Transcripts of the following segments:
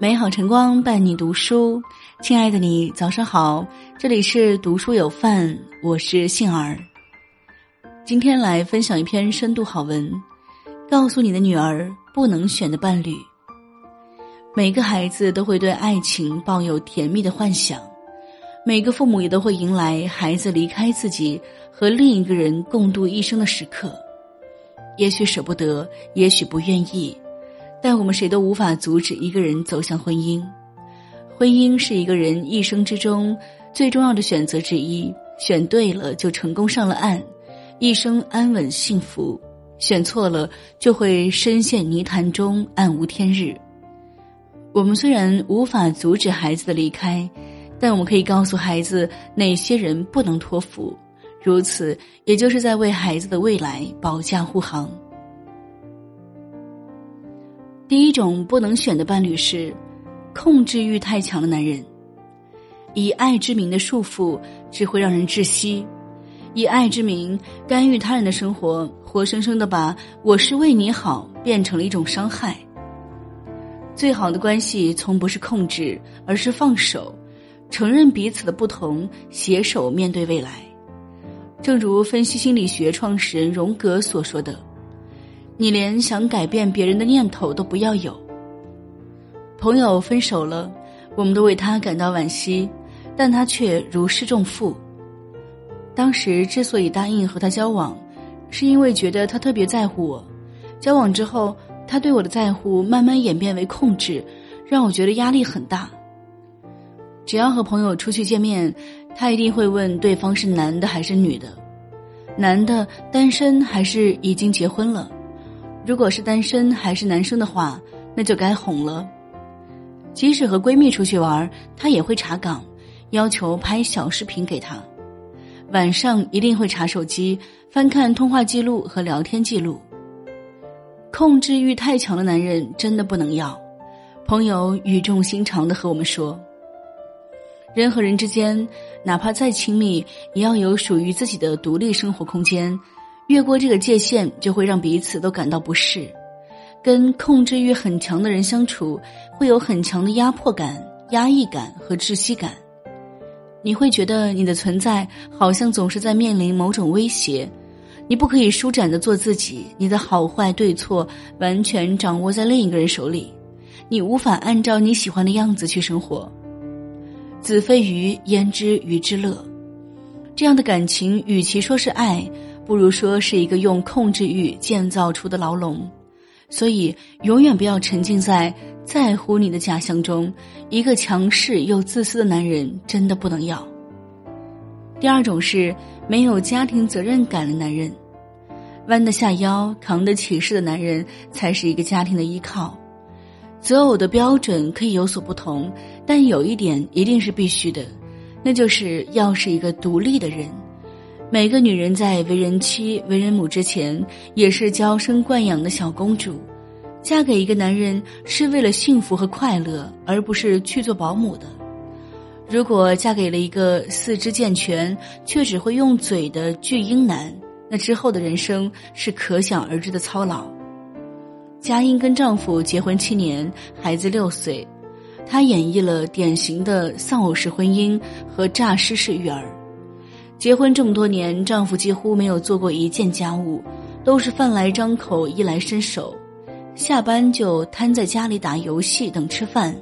美好晨光伴你读书，亲爱的你，早上好！这里是读书有范，我是杏儿。今天来分享一篇深度好文，告诉你的女儿不能选的伴侣。每个孩子都会对爱情抱有甜蜜的幻想，每个父母也都会迎来孩子离开自己和另一个人共度一生的时刻。也许舍不得，也许不愿意。但我们谁都无法阻止一个人走向婚姻，婚姻是一个人一生之中最重要的选择之一。选对了就成功上了岸，一生安稳幸福；选错了就会深陷泥潭中暗无天日。我们虽然无法阻止孩子的离开，但我们可以告诉孩子哪些人不能托付，如此也就是在为孩子的未来保驾护航。第一种不能选的伴侣是控制欲太强的男人，以爱之名的束缚只会让人窒息，以爱之名干预他人的生活，活生生的把我是为你好变成了一种伤害。最好的关系从不是控制，而是放手，承认彼此的不同，携手面对未来。正如分析心理学创始人荣格所说的。你连想改变别人的念头都不要有。朋友分手了，我们都为他感到惋惜，但他却如释重负。当时之所以答应和他交往，是因为觉得他特别在乎我。交往之后，他对我的在乎慢慢演变为控制，让我觉得压力很大。只要和朋友出去见面，他一定会问对方是男的还是女的，男的单身还是已经结婚了。如果是单身还是男生的话，那就该哄了。即使和闺蜜出去玩，他也会查岗，要求拍小视频给他。晚上一定会查手机，翻看通话记录和聊天记录。控制欲太强的男人真的不能要。朋友语重心长的和我们说：人和人之间，哪怕再亲密，也要有属于自己的独立生活空间。越过这个界限，就会让彼此都感到不适。跟控制欲很强的人相处，会有很强的压迫感、压抑感和窒息感。你会觉得你的存在好像总是在面临某种威胁，你不可以舒展的做自己，你的好坏对错完全掌握在另一个人手里，你无法按照你喜欢的样子去生活。子非鱼，焉知鱼之乐？这样的感情，与其说是爱。不如说是一个用控制欲建造出的牢笼，所以永远不要沉浸在在乎你的假象中。一个强势又自私的男人真的不能要。第二种是没有家庭责任感的男人，弯得下腰、扛得起事的男人才是一个家庭的依靠。择偶的标准可以有所不同，但有一点一定是必须的，那就是要是一个独立的人。每个女人在为人妻、为人母之前，也是娇生惯养的小公主。嫁给一个男人是为了幸福和快乐，而不是去做保姆的。如果嫁给了一个四肢健全却只会用嘴的巨婴男，那之后的人生是可想而知的操劳。佳音跟丈夫结婚七年，孩子六岁，她演绎了典型的丧偶式婚姻和诈尸式育儿。结婚这么多年，丈夫几乎没有做过一件家务，都是饭来张口、衣来伸手。下班就瘫在家里打游戏等吃饭。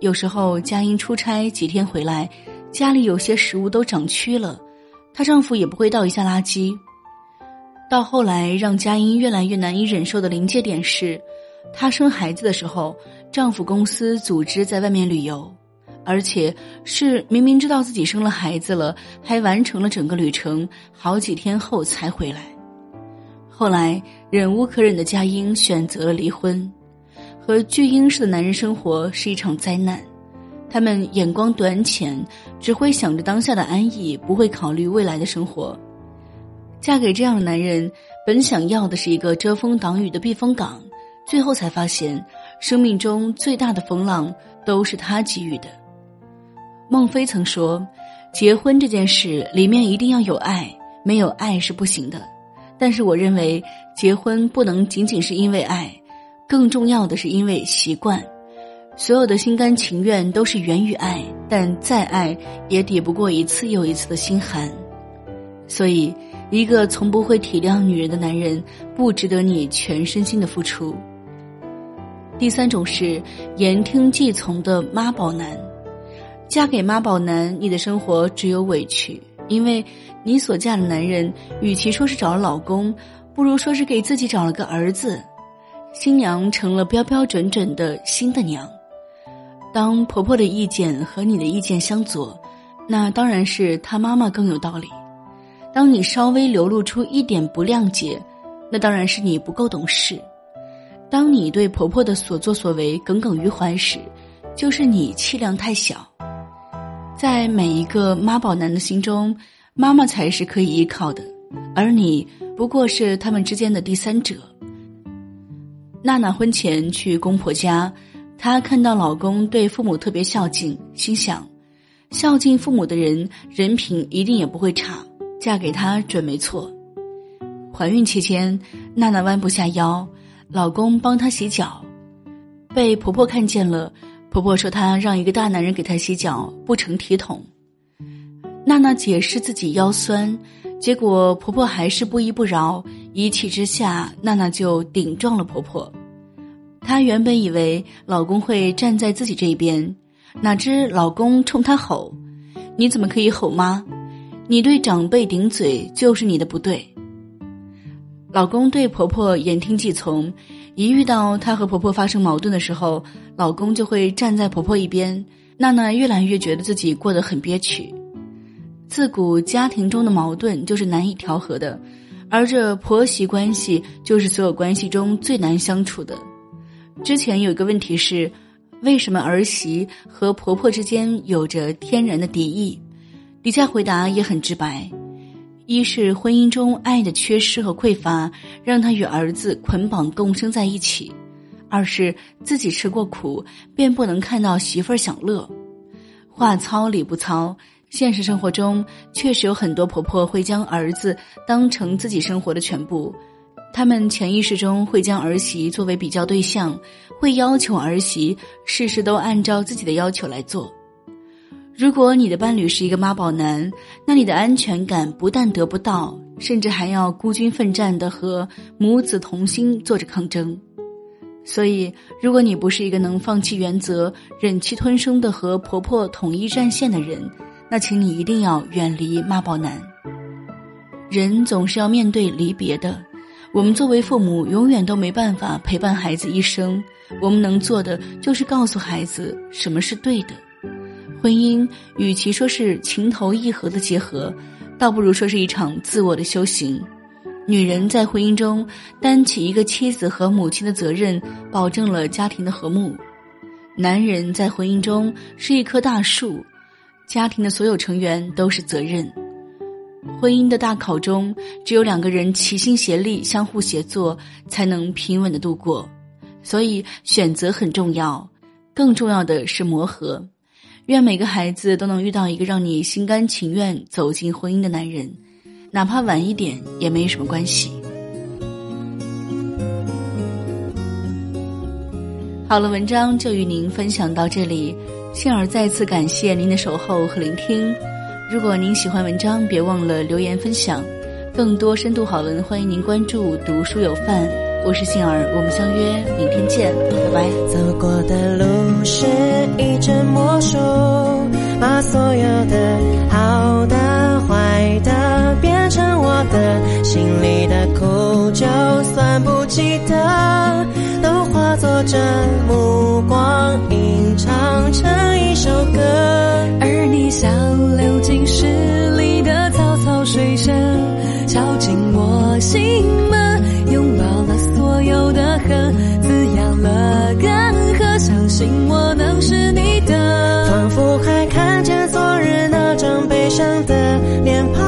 有时候佳音出差几天回来，家里有些食物都长蛆了，她丈夫也不会倒一下垃圾。到后来，让佳音越来越难以忍受的临界点是，她生孩子的时候，丈夫公司组织在外面旅游。而且是明明知道自己生了孩子了，还完成了整个旅程，好几天后才回来。后来忍无可忍的佳音选择了离婚，和巨婴式的男人生活是一场灾难。他们眼光短浅，只会想着当下的安逸，不会考虑未来的生活。嫁给这样的男人，本想要的是一个遮风挡雨的避风港，最后才发现，生命中最大的风浪都是他给予的。孟非曾说：“结婚这件事里面一定要有爱，没有爱是不行的。”但是我认为，结婚不能仅仅是因为爱，更重要的是因为习惯。所有的心甘情愿都是源于爱，但再爱也抵不过一次又一次的心寒。所以，一个从不会体谅女人的男人，不值得你全身心的付出。第三种是言听计从的妈宝男，嫁给妈宝男，你的生活只有委屈，因为你所嫁的男人，与其说是找了老公，不如说是给自己找了个儿子，新娘成了标标准准的新的娘。当婆婆的意见和你的意见相左，那当然是她妈妈更有道理；当你稍微流露出一点不谅解，那当然是你不够懂事；当你对婆婆的所作所为耿耿于怀时，就是你气量太小。在每一个妈宝男的心中，妈妈才是可以依靠的，而你不过是他们之间的第三者。娜娜婚前去公婆家。她看到老公对父母特别孝敬，心想，孝敬父母的人人品一定也不会差，嫁给他准没错。怀孕期间，娜娜弯不下腰，老公帮她洗脚，被婆婆看见了，婆婆说她让一个大男人给她洗脚不成体统。娜娜解释自己腰酸，结果婆婆还是不依不饶，一气之下，娜娜就顶撞了婆婆。她原本以为老公会站在自己这边，哪知老公冲她吼：“你怎么可以吼妈？你对长辈顶嘴就是你的不对。”老公对婆婆言听计从，一遇到她和婆婆发生矛盾的时候，老公就会站在婆婆一边。娜娜越来越觉得自己过得很憋屈。自古家庭中的矛盾就是难以调和的，而这婆媳关系就是所有关系中最难相处的。之前有一个问题是，为什么儿媳和婆婆之间有着天然的敌意？底下回答也很直白：一是婚姻中爱的缺失和匮乏，让她与儿子捆绑共生在一起；二是自己吃过苦，便不能看到媳妇儿享乐。话糙理不糙，现实生活中确实有很多婆婆会将儿子当成自己生活的全部。他们潜意识中会将儿媳作为比较对象，会要求儿媳事事都按照自己的要求来做。如果你的伴侣是一个妈宝男，那你的安全感不但得不到，甚至还要孤军奋战的和母子同心做着抗争。所以，如果你不是一个能放弃原则、忍气吞声的和婆婆统一战线的人，那请你一定要远离妈宝男。人总是要面对离别的。我们作为父母，永远都没办法陪伴孩子一生。我们能做的就是告诉孩子什么是对的。婚姻与其说是情投意合的结合，倒不如说是一场自我的修行。女人在婚姻中担起一个妻子和母亲的责任，保证了家庭的和睦；男人在婚姻中是一棵大树，家庭的所有成员都是责任。婚姻的大考中，只有两个人齐心协力、相互协作，才能平稳的度过。所以，选择很重要，更重要的是磨合。愿每个孩子都能遇到一个让你心甘情愿走进婚姻的男人，哪怕晚一点也没什么关系。好了，文章就与您分享到这里，幸儿再次感谢您的守候和聆听。如果您喜欢文章，别忘了留言分享。更多深度好文，欢迎您关注“读书有范”。我是杏儿，我们相约明天见，拜拜。走过的路是一阵魔术，把所有的好的、坏的变成我的，心里的苦，就算不记得，都化作这目光，吟唱成一首歌。而你像流进诗里的草草水声，敲进我心门，滋养了干涸，相信我能是你的。仿佛还看见昨日那张悲伤的脸庞，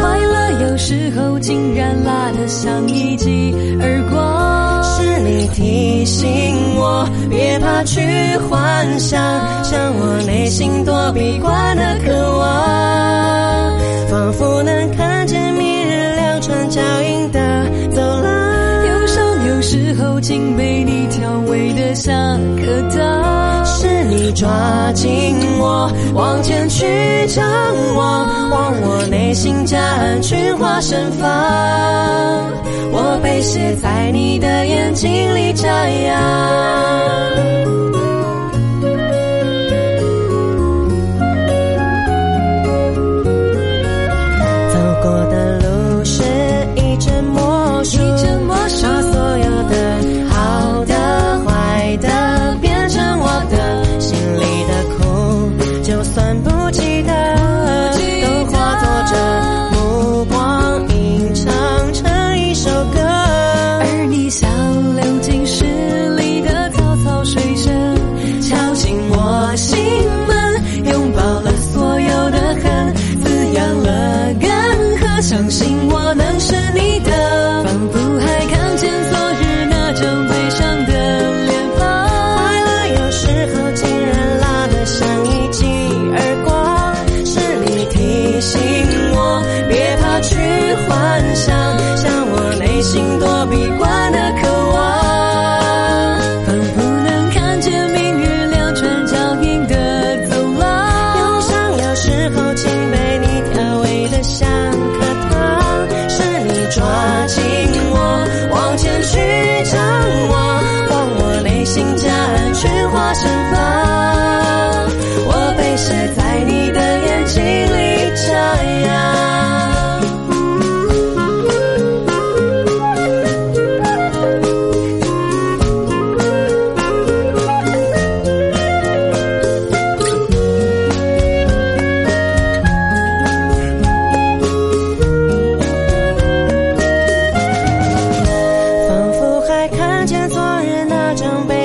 快乐有时候竟然辣得像一记耳光。是你提醒我，别怕去幻想，向我内心躲避惯的。竟被你调味的像颗糖。你抓紧我，往前去张望，望我内心夹岸群花盛放，我被写在你的眼睛里像我内心躲避惯的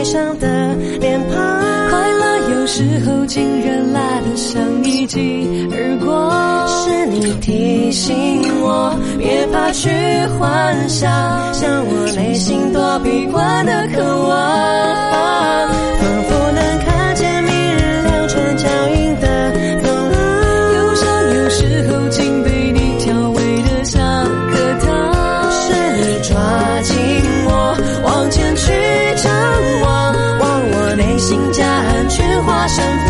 悲伤的脸庞。快乐有时候竟然辣得像一记耳光。是你提醒我别怕去幻想向我内心躲避惯的渴望。我，